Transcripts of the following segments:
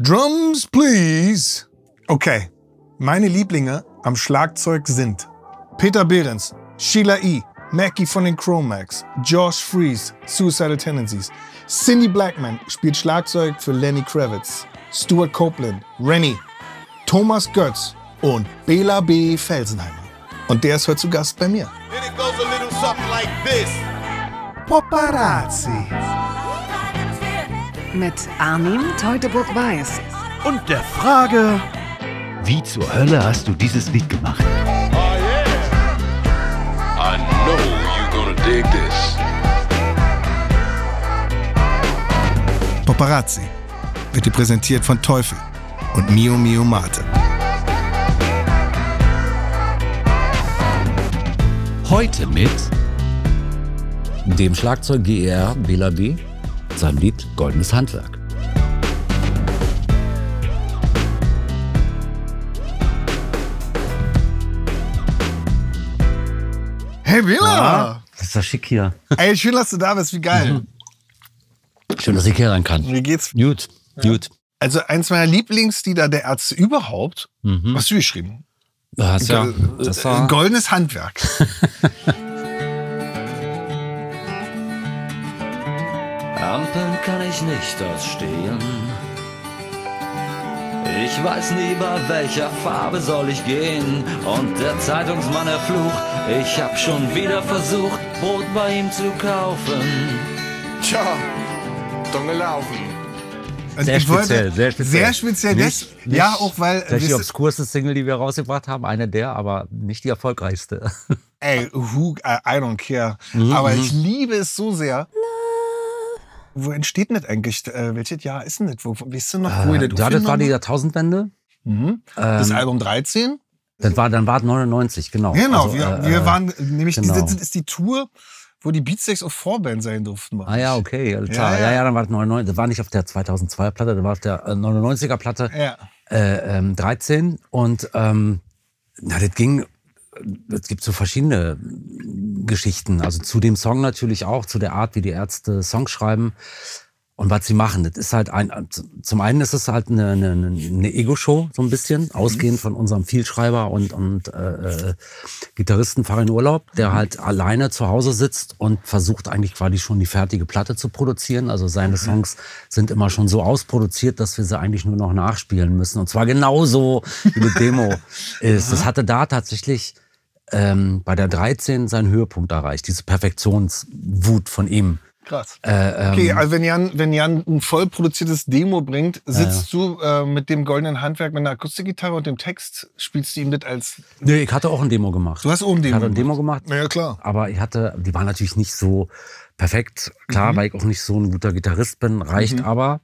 Drums, please. Okay, meine Lieblinge am Schlagzeug sind Peter Behrens, Sheila E., Mackie von den Chromax, Josh Fries, Suicidal Tendencies, Cindy Blackman spielt Schlagzeug für Lenny Kravitz, Stuart Copeland, Rennie, Thomas Götz und Bela B. Felsenheimer. Und der ist heute zu Gast bei mir. Like Paparazzi. Mit Armin Teutoburg-Weiß. Und der Frage, wie zur Hölle hast du dieses Lied gemacht? Oh yeah. I know you're gonna dig this. Paparazzi wird dir präsentiert von Teufel und Mio Mio Mate. Heute mit dem Schlagzeug GR Bela Seinem Lied Goldenes Handwerk. Hey! Ja, das ist doch schick hier. Ey, schön, dass du da bist, wie geil. Schön, dass ich hier rein kann. Wie geht's? Gut, ja. gut. Also eins meiner Lieblingslieder der Ärzte überhaupt. Mhm. Was hast du geschrieben? Das, ja, das war ein goldenes Handwerk. Ampeln kann ich nicht ausstehen. Ich weiß nie, bei welcher Farbe soll ich gehen. Und der Zeitungsmann erflucht, ich hab schon wieder versucht, Brot bei ihm zu kaufen. Tja, dumm gelaufen. Sehr speziell, sehr speziell. Sehr speziell. Nicht, nicht, ja, auch weil. Das ist die obskurste Single, die wir rausgebracht haben. Eine der, aber nicht die erfolgreichste. Ey, who, I, I don't care. Mhm, aber ich mhm. liebe es so sehr. Wo entsteht denn das eigentlich? Äh, welches Jahr ist denn das? Wo, weißt du noch, wo äh, das Ja, das war die Jahrtausendwende. Mhm. Das ähm, Album 13? Das war, dann war es 99, genau. Genau, also, wir, äh, wir waren nämlich, genau. diese, ist die Tour, wo die Beatsteaks auf Vorband sein durften. Ah ja, okay, klar. Ja, ja, ja, ja dann war es 99. Das war nicht auf der 2002er Platte, das war auf der 99er äh, Platte. Ja. Äh, ähm, 13 und ähm, na, das ging es gibt so verschiedene Geschichten. Also zu dem Song natürlich auch, zu der Art, wie die Ärzte Songs schreiben und was sie machen. Das ist halt ein, zum einen ist es halt eine, eine, eine Ego-Show, so ein bisschen, ausgehend von unserem Vielschreiber und, und äh, äh, Gitarristen Farin Urlaub, der halt alleine zu Hause sitzt und versucht eigentlich quasi schon die fertige Platte zu produzieren. Also seine Songs sind immer schon so ausproduziert, dass wir sie eigentlich nur noch nachspielen müssen. Und zwar genauso, wie die Demo ist. Das hatte da tatsächlich ähm, bei der 13 seinen Höhepunkt erreicht, diese Perfektionswut von ihm. Krass. Äh, ähm, okay, also wenn Jan, wenn Jan ein voll produziertes Demo bringt, sitzt ja. du äh, mit dem goldenen Handwerk mit einer Akustikgitarre und dem Text, spielst du ihm das als. Nee, ich hatte auch ein Demo gemacht. Du hast auch ein Demo Ich hatte ein Demo gemacht. Ja, klar. Aber ich hatte, die waren natürlich nicht so perfekt. Klar, mhm. weil ich auch nicht so ein guter Gitarrist bin, reicht mhm. aber.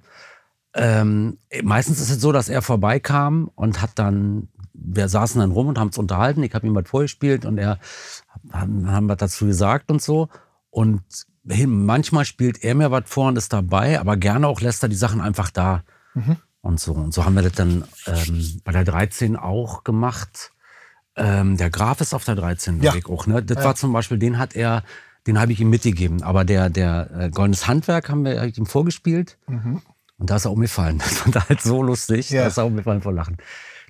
Ähm, meistens ist es so, dass er vorbeikam und hat dann wir saßen dann rum und haben uns unterhalten. Ich habe ihm was vorgespielt und er haben, haben was dazu gesagt und so. Und manchmal spielt er mir was vor und ist dabei, aber gerne auch lässt er die Sachen einfach da. Mhm. Und so. Und so haben wir das dann ähm, bei der 13 auch gemacht. Ähm, der Graf ist auf der 13, ja. ich auch. Ne? Das ja. war zum Beispiel, den hat er, den habe ich ihm mitgegeben. Aber der, der äh, Goldenes Handwerk haben wir hab ich ihm vorgespielt. Mhm. Und da ist er umgefallen. Das er halt so lustig. Ja. Da ist er umgefallen vor Lachen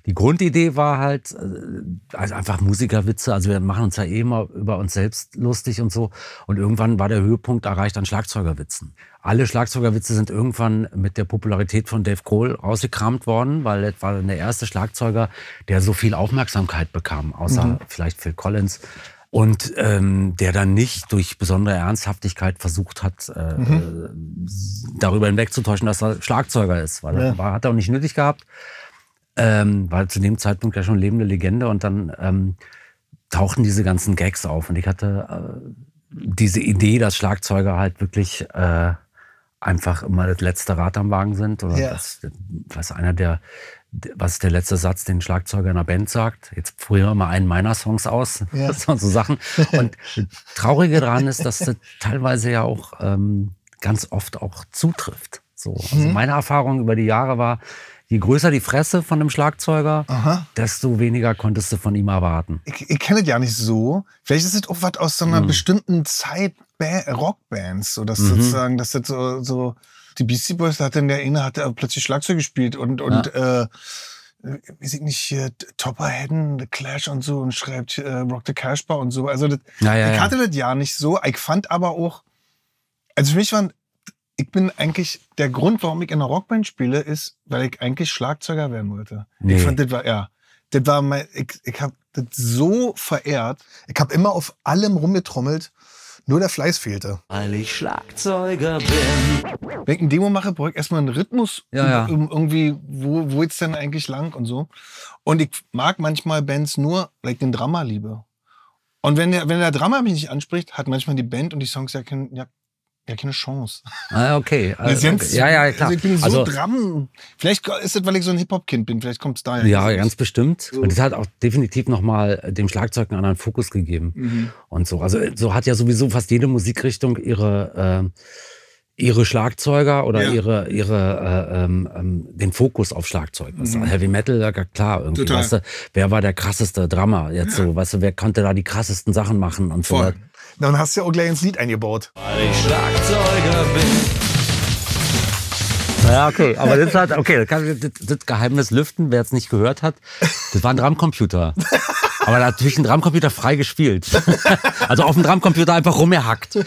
die Grundidee war halt äh, also einfach Musikerwitze. Also wir machen uns ja eh immer über uns selbst lustig und so. Und irgendwann war der Höhepunkt erreicht an Schlagzeugerwitzen. Alle Schlagzeugerwitze sind irgendwann mit der Popularität von Dave Cole rausgekramt worden, weil das war der erste Schlagzeuger, der so viel Aufmerksamkeit bekam, außer mhm. vielleicht Phil Collins. Und ähm, der dann nicht durch besondere Ernsthaftigkeit versucht hat, äh, mhm. darüber hinwegzutäuschen, dass er Schlagzeuger ist. Weil ja. er hat er auch nicht nötig gehabt ähm, war zu dem Zeitpunkt ja schon lebende Legende und dann ähm, tauchten diese ganzen Gags auf und ich hatte äh, diese Idee, dass Schlagzeuger halt wirklich äh, einfach immer das letzte Rad am Wagen sind oder ja. was, was einer der was ist der letzte Satz, den Schlagzeuger in einer Band sagt? Jetzt früher immer einen meiner Songs aus. Ja. Das waren so Sachen. Und Traurige daran ist, dass das teilweise ja auch ähm, ganz oft auch zutrifft. So. Also mhm. meine Erfahrung über die Jahre war, je größer die Fresse von dem Schlagzeuger, Aha. desto weniger konntest du von ihm erwarten. Ich, ich kenne es ja nicht so. Vielleicht ist es auch was aus so einer mhm. bestimmten Zeit Rockbands, so dass mhm. sozusagen, dass das so, so die Beastie Boys, da hat dann der eine hat er plötzlich Schlagzeug gespielt und, und äh, weiß ich nicht, hier, Topper Hedden, The Clash und so und schreibt äh, Rock the Cashbar und so. Also das, Ja, ja, ich ja. hatte das ja nicht so. Ich fand aber auch, also für mich waren, ich bin eigentlich, der Grund, warum ich in einer Rockband spiele, ist, weil ich eigentlich Schlagzeuger werden wollte. Nee. Ich fand, das war, ja, das war mein, ich, ich habe das so verehrt. Ich habe immer auf allem rumgetrommelt, nur der Fleiß fehlte. Weil ich Schlagzeuger bin. Wenn ich ein Demo mache, brauche ich erstmal einen Rhythmus, Ja, ja. um, irgendwie, wo, wo jetzt denn eigentlich lang und so. Und ich mag manchmal Bands nur, weil ich den Drama liebe. Und wenn der, wenn der Drama mich nicht anspricht, hat manchmal die Band und die Songs ja, kein, ja, ja keine Chance. Ah, okay. Also, okay. Ja, ja, klar. Also ich bin so Also, Dram. Vielleicht ist das, weil ich so ein Hip-Hop-Kind bin. Vielleicht kommt es daher. Ja, ganz nicht. bestimmt. Und das hat auch definitiv nochmal dem Schlagzeug einen anderen Fokus gegeben. Mhm. Und so. Also so hat ja sowieso fast jede Musikrichtung ihre, äh, ihre Schlagzeuger oder Ja. ihre, ihre äh, ähm, ähm, den Fokus auf Schlagzeug. Weißt du, Heavy Metal, ja klar, irgendwie. Mhm. Total. Weißt du, wer war der krasseste Drummer jetzt so, weißt du, wer konnte da die krassesten Sachen machen und so. Voll. Dann hast du ja auch gleich ins Lied eingebaut. Weil ich Schlagzeuger bin. Ja, okay, aber das hat, okay, das, kann, das, das Geheimnis lüften, wer es nicht gehört hat, das war ein Drumcomputer. Aber natürlich ein Drumcomputer frei gespielt. Also auf dem Drumcomputer einfach rumgehackt.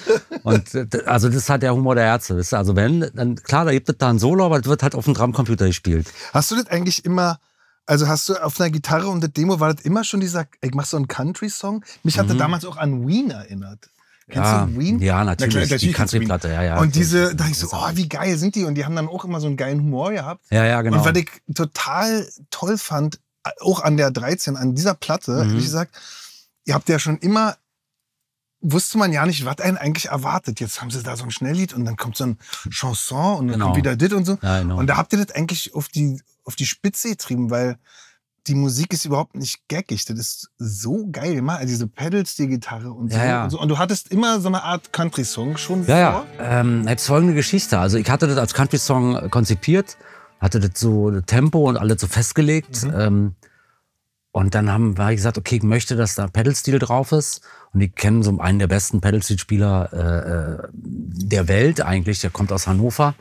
Und also das ist halt der Humor der Ärzte. Also wenn, dann klar, da gibt es da ein Solo, aber das wird halt auf dem Drumcomputer gespielt. Hast du das eigentlich immer, also hast du auf einer Gitarre und der Demo, war das immer schon dieser, ich mach so einen Country-Song? Mich hatte damals auch an Ween erinnert. Kennst Mhm. Ja, du Ween? ja, Na natürlich, klar, die Country-Platte, ja, ja. Und diese, da ich so, oh, wie geil sind die? Und die haben dann auch immer so einen geilen Humor gehabt. Ja, ja, genau. Und was ich total toll fand, auch an der 13, an dieser Platte, Mhm. wie gesagt, ihr habt ja schon immer, wusste man ja nicht, was einen eigentlich erwartet. Jetzt haben sie da so ein Schnelllied und dann kommt so ein Chanson und dann Genau. kommt wieder dit und so. Ja, genau. Und da habt ihr das eigentlich auf die, auf die Spitze getrieben, weil die Musik ist überhaupt nicht gaggig. Das ist so geil gemacht. Also diese Pedals, die Gitarre und so. Ja, ja. Und, so. und du hattest immer so eine Art Country-Song schon Ja, ja. vor. Ähm, da gibt's folgende Geschichte. Also ich hatte das als Country-Song äh, konzipiert, hatte das so Tempo und alles so festgelegt. Ähm, und dann haben wir gesagt, okay, ich möchte, dass da Pedal-Stil drauf ist. Und ich kenne so einen der besten Pedal-Steel-Spieler äh, äh, der Welt eigentlich. Der kommt aus Hannover.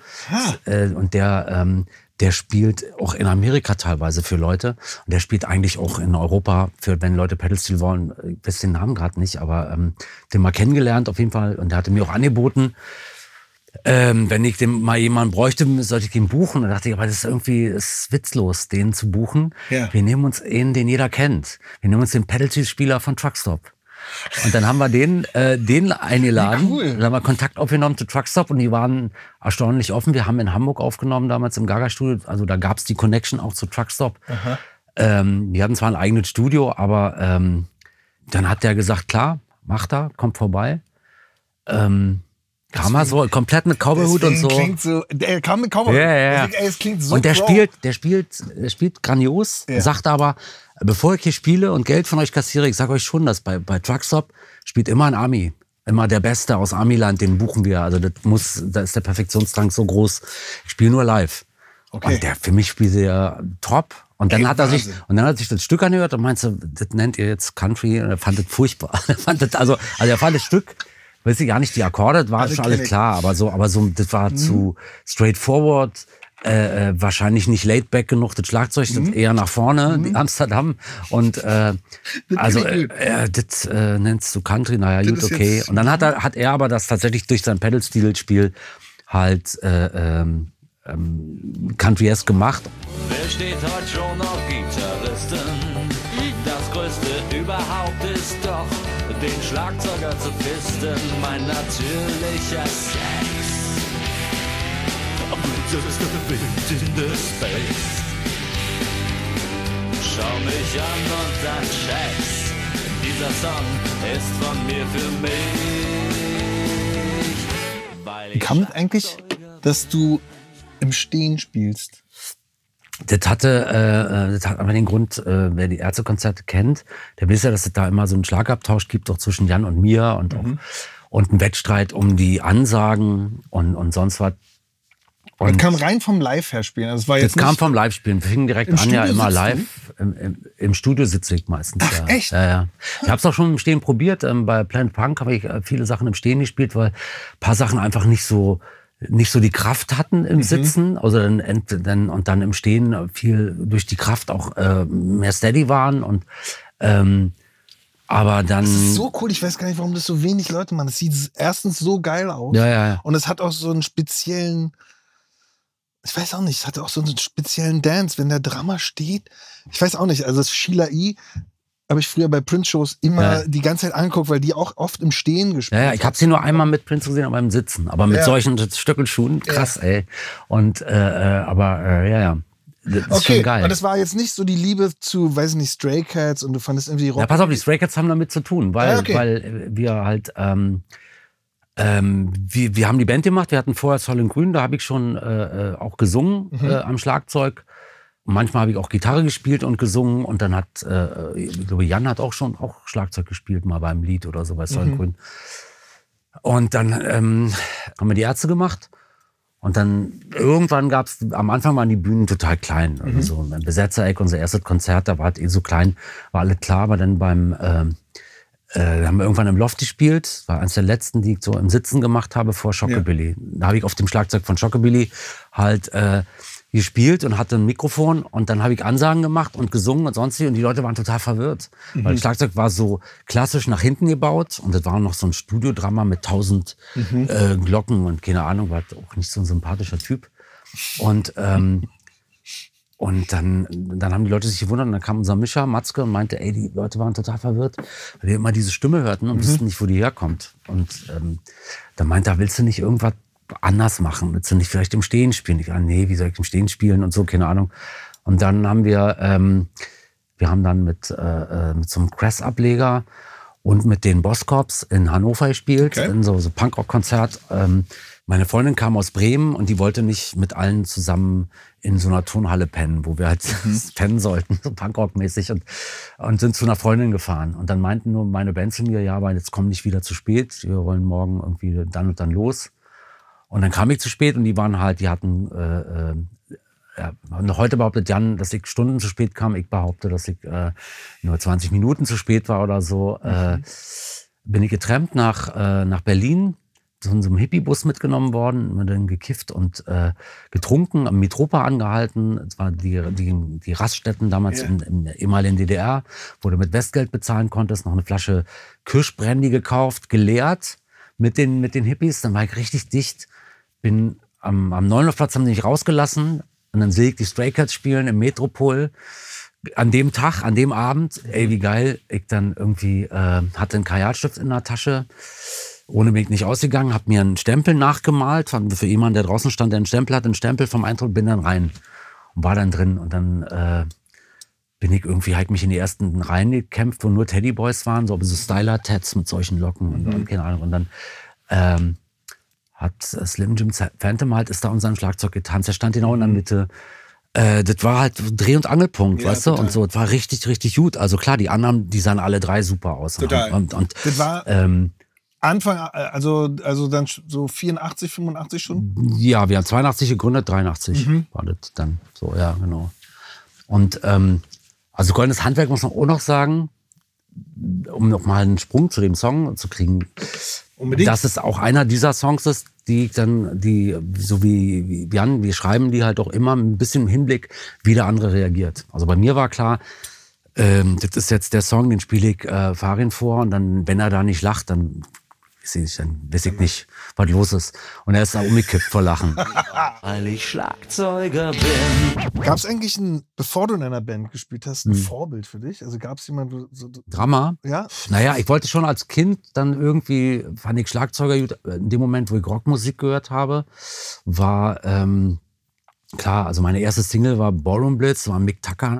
Äh, und der, ähm, der spielt auch in Amerika teilweise für Leute. Und der spielt eigentlich auch in Europa für, wenn Leute Pedal-Steel wollen. Ich weiß den Namen gerade nicht, aber ähm, den mal kennengelernt auf jeden Fall. Und der hatte mir auch angeboten, ähm, wenn ich den mal jemanden bräuchte, sollte ich ihn buchen. Und da dachte ich, aber das ist irgendwie das ist witzlos, den zu buchen. Ja. Wir nehmen uns einen, den jeder kennt. Wir nehmen uns den Pedal-Spieler von Truckstop. Und dann haben wir den, äh, den eingeladen. Cool. Dann haben wir Kontakt aufgenommen zu Truckstop und die waren erstaunlich offen. Wir haben in Hamburg aufgenommen, damals im Gaga-Studio. Also da gab's die Connection auch zu Truckstop. Ähm, die hatten zwar ein eigenes Studio, aber ähm, dann hat der gesagt, klar, macht er, kommt vorbei. Ähm, kam er so komplett mit Cowboyhut und so. Klingt so der kam mit Cowboy. Ja, ja, ja. Es klingt so und der spielt, der spielt, der spielt grandios, Ja. sagt aber, bevor ich hier spiele und Geld von euch kassiere, ich sage euch schon, dass bei, bei Truckstop spielt immer ein Ami. Immer der Beste aus Amiland, den buchen wir. Also das muss, da ist der Perfektionsdrang so groß. Ich spiele nur live. Okay. Und der, für mich spielt er top. Und dann Ey, hat er sich, und dann hat er sich das Stück angehört und meinte, das nennt ihr jetzt Country. Und er fand das furchtbar. Er fand das, also, also er fand das Stück, weiß ich gar nicht, die Akkorde, das war Also schon alles klar, aber so, aber so, das war zu straightforward. Äh, äh, wahrscheinlich nicht laid back genug, das Schlagzeug, das eher nach vorne, die Amsterdam. Und äh, also äh, äh, das äh, nennst du Country, naja, Das gut, okay. Und dann hat er, hat er aber das tatsächlich durch sein Pedal-Stil-Spiel halt äh, ähm, ähm, Country-esque gemacht. Wer steht heute schon auf Gitarristen? Das Größte überhaupt ist doch, den Schlagzeuger zu fisten. Mein natürlicher Sex. Just a bit in the space. Schau mich an und dann check's. Dieser Song ist von mir für mich. Weil Wie ich kam es eigentlich, dass du im Stehen spielst? Das hatte, äh, das hat aber den Grund, äh, wer die Ärztekonzerte kennt, der weiß ja, dass es da immer so einen Schlagabtausch gibt, auch zwischen Jan und mir und auch, und einen Wettstreit um die Ansagen und, und sonst was. Das Und kam rein vom Live-Herspielen. Also es war das jetzt kam nicht, vom Live-Spielen. Wir fingen direkt an, ja Studio immer sitzt du? live. Im, im, Im Studio sitze ich meistens. Ach, ja. echt? Ja, ja. Ich habe es auch schon im Stehen probiert. Ähm, bei Planet Punk habe ich äh, viele Sachen im Stehen gespielt, weil ein paar Sachen einfach nicht so nicht so die Kraft hatten im Sitzen, also dann, dann und dann im Stehen viel durch die Kraft auch äh, mehr steady waren und ähm, aber dann Das ist so cool, ich weiß gar nicht, warum das so wenig Leute machen. Es sieht erstens so geil aus. ja ja ja Und es hat auch so einen speziellen, ich weiß auch nicht, es hat auch so einen speziellen Dance, wenn der Drama steht. Ich weiß auch nicht, also das Sheila E. habe ich früher bei Prince-Shows immer Ja. die ganze Zeit angeguckt, weil die auch oft im Stehen gespielt Ja, ja, ich habe sie nur einmal mit Prince gesehen, aber im Sitzen. Aber mit Ja. solchen Stöckelschuhen, krass, ey. Und äh, äh, aber äh, ja, ja. Das ist Okay, schon geil. und es war jetzt nicht so die Liebe zu, weiß nicht, Stray Cats und du fandest irgendwie Rock. Ja, pass auf, die Stray Cats haben damit zu tun, weil, Ah, okay. weil wir halt, ähm, ähm, wir, wir haben die Band gemacht, wir hatten vorher Soll in Grün, da habe ich schon äh, äh, auch gesungen Mhm. äh, am Schlagzeug. Manchmal habe ich auch Gitarre gespielt und gesungen und dann hat, äh, ich glaube, Jan hat auch schon auch Schlagzeug gespielt, mal beim Lied oder so bei Mhm. in Grün. Und dann ähm, haben wir die Ärzte gemacht. Und dann irgendwann gab es, am Anfang waren die Bühnen total klein. Also so ein Besetzereck, unser erstes Konzert, da war halt eh so klein, war alles klar, aber dann beim, ähm, äh, haben wir irgendwann im Loft gespielt. Das war eines der letzten, die ich so im Sitzen gemacht habe vor Schockabilly. Da habe ich auf dem Schlagzeug von Schockabilly halt äh, gespielt und hatte ein Mikrofon und dann habe ich Ansagen gemacht und gesungen und sonst wie und die Leute waren total verwirrt. Weil das Schlagzeug war so klassisch nach hinten gebaut und das war noch so ein Studiodrama mit tausend äh, Glocken und keine Ahnung, war auch nicht so ein sympathischer Typ. Und ähm, und dann, dann haben die Leute sich gewundert und dann kam unser Mischer, Matzke, und meinte, ey, die Leute waren total verwirrt, weil die immer diese Stimme hörten und wussten nicht, wo die herkommt. Und ähm, dann meinte er, willst du nicht irgendwas anders machen? Willst du nicht vielleicht im Stehen spielen? Ich, ah, nee, wie soll ich im Stehen spielen und so, keine Ahnung. Und dann haben wir, ähm, wir haben dann mit, äh, äh, mit so einem Cress-Ableger und mit den Bosscorps in Hannover gespielt, Okay. in so, so Punkrock-Konzert. Ähm, meine Freundin kam aus Bremen und die wollte nicht mit allen zusammen in so einer Turnhalle pennen, wo wir halt pennen sollten, so Punkrock-mäßig und, und sind zu einer Freundin gefahren. Und dann meinten nur meine Band zu mir, ja, aber jetzt komm nicht wieder zu spät, wir wollen morgen irgendwie dann und dann los. Und dann kam ich zu spät und die waren halt, die hatten, äh, äh, ja, und heute behauptet Jan, dass ich Stunden zu spät kam. Ich behaupte, dass ich äh, nur 20 Minuten zu spät war oder so. Äh, bin ich getrennt nach, äh, nach Berlin, so in so einem Hippie-Bus mitgenommen worden, mir dann gekifft und äh, getrunken, am Metropa angehalten. Das war die, die, die Raststätten damals in, in der ehemaligen DDR, wo du mit Westgeld bezahlen konntest, noch eine Flasche Kirschbrandy gekauft, geleert mit den, mit den Hippies. Dann war ich richtig dicht, bin am, am Neunhofplatz haben die mich rausgelassen und dann sehe ich die Stray Cats spielen im Metropol. An dem Tag, an dem Abend, ey, wie geil, ich dann irgendwie äh, hatte einen Kajalstift in der Tasche, ohne mich nicht ausgegangen, habe mir einen Stempel nachgemalt, für jemanden, der draußen stand, der einen Stempel hat, einen Stempel vom Eintritt, bin dann rein und war dann drin und dann äh, bin ich irgendwie, halt mich in die ersten Reihen gekämpft, wo nur Teddyboys waren, so, so Styler-Tats mit solchen Locken und, und keine Ahnung. Und dann ähm, hat Slim Jim Phantom halt, ist da unseren Schlagzeug getanzt. Er stand genau in der Mitte. Äh, das war halt Dreh- und Angelpunkt, Ja, weißt du? total. Und so, es war richtig, richtig gut. Also klar, die anderen, die sahen alle drei super aus. Total. Und, und Das war ähm, Anfang, äh, also, also dann so 84, 85 schon? ja, wir haben 82 gegründet, 83 Mhm. war das dann. So, ja, genau. Und ähm, also goldenes Handwerk muss man auch noch sagen, um noch mal einen Sprung zu dem Song zu kriegen. Unbedingt. Dass es auch einer dieser Songs ist, die ich dann, die, so wie, wie Jan, wir schreiben die halt auch immer ein bisschen im Hinblick, wie der andere reagiert. Also bei mir war klar, ähm, das ist jetzt der Song, den spiele ich äh, Farin vor und dann, wenn er da nicht lacht, dann ich, dann weiß ich nicht, was los ist. Und er ist da umgekippt vor Lachen. Weil ich Schlagzeuger bin. Gab es eigentlich ein, bevor du in einer Band gespielt hast, Hm. ein Vorbild für dich? Also gab es jemanden, so, so, Drama? ja? Naja, ich wollte schon als Kind dann irgendwie, fand ich Schlagzeuger gut. In dem Moment, wo ich Rockmusik gehört habe, war ähm, klar, also meine erste Single war Ballroom Blitz, war Mick Tucker.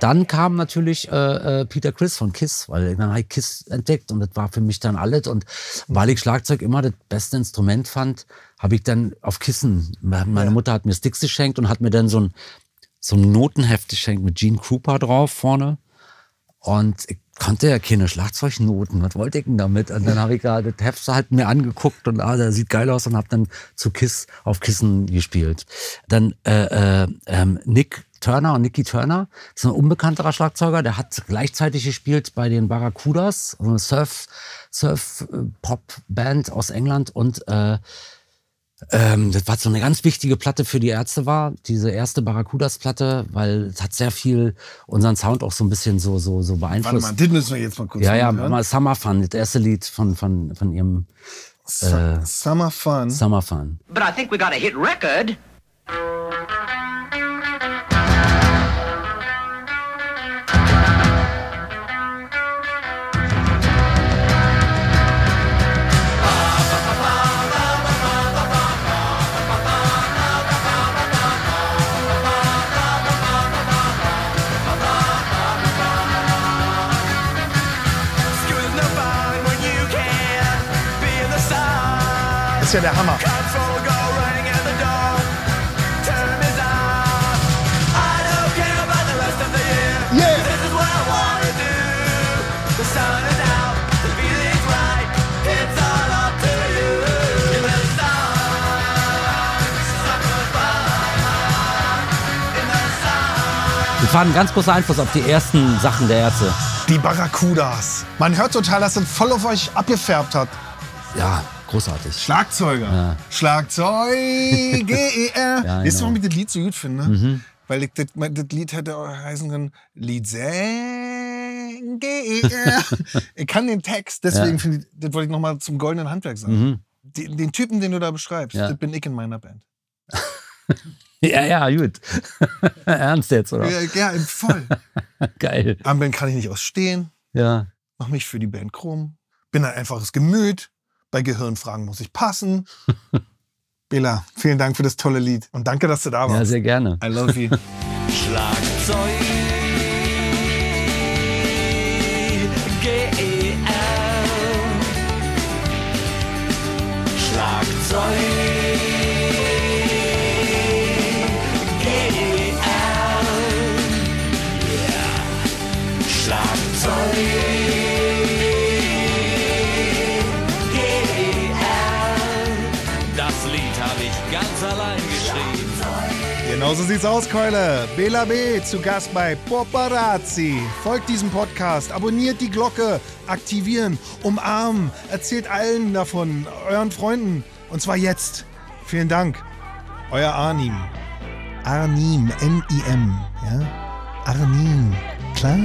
Dann kam natürlich äh, äh, Peter Chris von Kiss, weil dann habe ich Kiss entdeckt und das war für mich dann alles. Und weil ich Schlagzeug immer das beste Instrument fand, habe ich dann auf Kissen, meine Mutter hat mir Sticks geschenkt und hat mir dann so ein, so ein Notenheft geschenkt mit Gene Krupa drauf vorne. Und ich konnte ja keine Schlagzeugnoten. Was wollte ich denn damit? Und dann habe ich ja das Heft halt mir angeguckt und ah, der sieht geil aus und habe dann zu Kiss auf Kissen gespielt. Dann äh, äh, ähm, Nick Turner und Nicky Turner. Das ist ein unbekannterer Schlagzeuger. Der hat gleichzeitig gespielt bei den Barracudas, so eine Surf, Surf-Pop-Band aus England. Und äh, ähm, das war so eine ganz wichtige Platte für die Ärzte war, diese erste Barracudas-Platte, weil es hat sehr viel unseren Sound auch so ein bisschen so, so, so Warte beeinflusst. mal, den müssen wir jetzt mal kurz ja, ja, mal Summer Fun, das erste Lied von, von, von ihrem Su- äh, Summer Fun. Summer Fun. But I think we got a hit record. Ja der Hammer. War ein ganz großer Einfluss auf die ersten Sachen der Ärzte. Die Barracudas. Man hört total, dass das voll auf euch abgefärbt hat. Ja, großartig. Schlagzeuger. Ja. Schlagzeug, G-E-R. Ja, Weißt du, warum ich das Lied so gut finde? Weil ich das, das Lied hätte auch heißen können, Lied G-E-R. ich kann den Text, deswegen Ja. finde ich, das wollte ich nochmal zum goldenen Handwerk sagen. Mhm. Den, den Typen, den du da beschreibst, Ja. das bin ich in meiner Band. Ja, ja, gut. Ernst jetzt, oder? Ja, ja voll. Geil. Armband kann ich nicht ausstehen. Ja. Mach mich für die Band krumm. Bin ein einfaches Gemüt. Bei Gehirnfragen muss ich passen. Bela, vielen Dank für das tolle Lied. Und danke, dass du da Ja, warst. sehr gerne. I love you. Schlagzeug. Genau so sieht's aus, Keule. Bela B. zu Gast bei Paparazzi. Folgt diesem Podcast, abonniert die Glocke, aktivieren, umarmen, erzählt allen davon, euren Freunden. Und zwar jetzt. Vielen Dank. Euer Arnim. Arnim, N-I-M. Ja? Arnim. Klar?